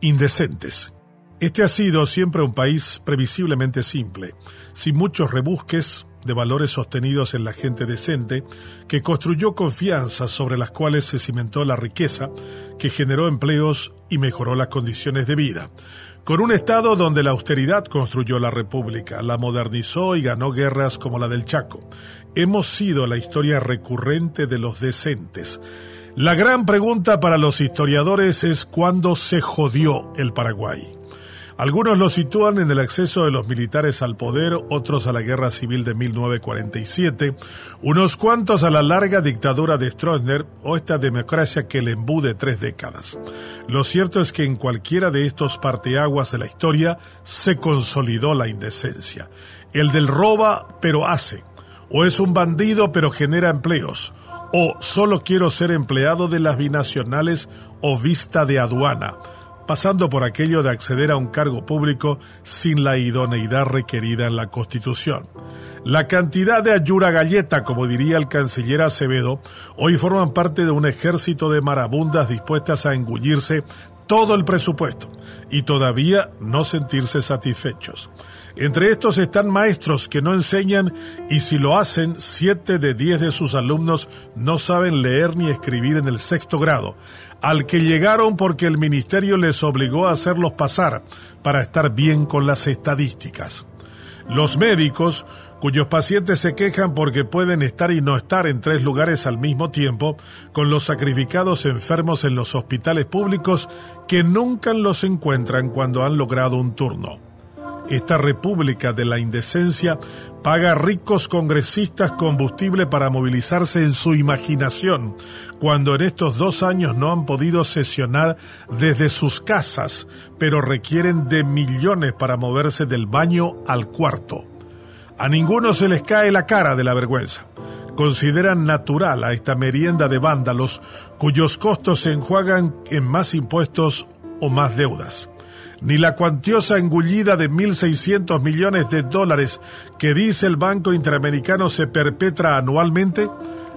indecentes. Este ha sido siempre un país previsiblemente simple, sin muchos rebusques de valores sostenidos en la gente decente, que construyó confianzas sobre las cuales se cimentó la riqueza, que generó empleos y mejoró las condiciones de vida. Con un Estado donde la austeridad construyó la República, la modernizó y ganó guerras como la del Chaco. Hemos sido la historia recurrente de los decentes. La gran pregunta para los historiadores es cuándo se jodió el Paraguay. Algunos lo sitúan en el acceso de los militares al poder, otros a la guerra civil de 1947, unos cuantos a la larga dictadura de Stroessner o esta democracia que le embude tres décadas. Lo cierto es que en cualquiera de estos parteaguas de la historia se consolidó la indecencia. El del roba pero hace, o es un bandido pero genera empleos, o solo quiero ser empleado de las binacionales o vista de aduana pasando por aquello de acceder a un cargo público sin la idoneidad requerida en la Constitución. La cantidad de ayura galleta, como diría el canciller Acevedo, hoy forman parte de un ejército de marabundas dispuestas a engullirse todo el presupuesto y todavía no sentirse satisfechos. Entre estos están maestros que no enseñan y si lo hacen, siete de diez de sus alumnos no saben leer ni escribir en el sexto grado, al que llegaron porque el ministerio les obligó a hacerlos pasar para estar bien con las estadísticas. Los médicos, cuyos pacientes se quejan porque pueden estar y no estar en tres lugares al mismo tiempo, con los sacrificados enfermos en los hospitales públicos que nunca los encuentran cuando han logrado un turno. Esta república de la indecencia paga a ricos congresistas combustible para movilizarse en su imaginación, cuando en estos dos años no han podido sesionar desde sus casas, pero requieren de millones para moverse del baño al cuarto. A ninguno se les cae la cara de la vergüenza. Consideran natural a esta merienda de vándalos cuyos costos se enjuagan en más impuestos o más deudas ni la cuantiosa engullida de 1.600 millones de dólares que dice el Banco Interamericano se perpetra anualmente,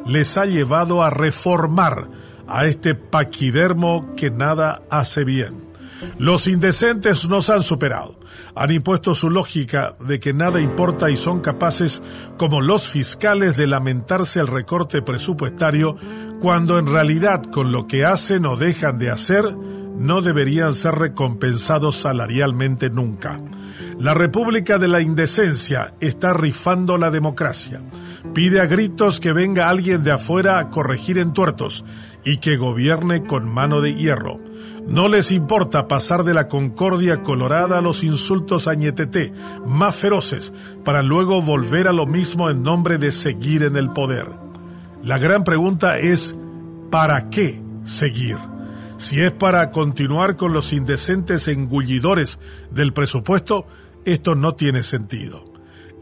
les ha llevado a reformar a este paquidermo que nada hace bien. Los indecentes nos han superado. Han impuesto su lógica de que nada importa y son capaces, como los fiscales, de lamentarse el recorte presupuestario, cuando en realidad con lo que hacen o dejan de hacer, no deberían ser recompensados salarialmente nunca. La República de la Indecencia está rifando la democracia. Pide a gritos que venga alguien de afuera a corregir entuertos y que gobierne con mano de hierro. No les importa pasar de la concordia colorada a los insultos a más feroces, para luego volver a lo mismo en nombre de seguir en el poder. La gran pregunta es, ¿para qué seguir? Si es para continuar con los indecentes engullidores del presupuesto, esto no tiene sentido.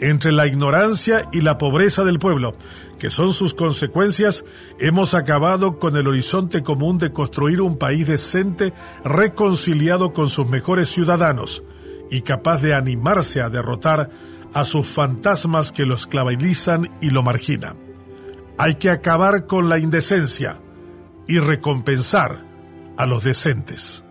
Entre la ignorancia y la pobreza del pueblo, que son sus consecuencias, hemos acabado con el horizonte común de construir un país decente, reconciliado con sus mejores ciudadanos y capaz de animarse a derrotar a sus fantasmas que lo esclavizan y lo marginan. Hay que acabar con la indecencia y recompensar a los decentes.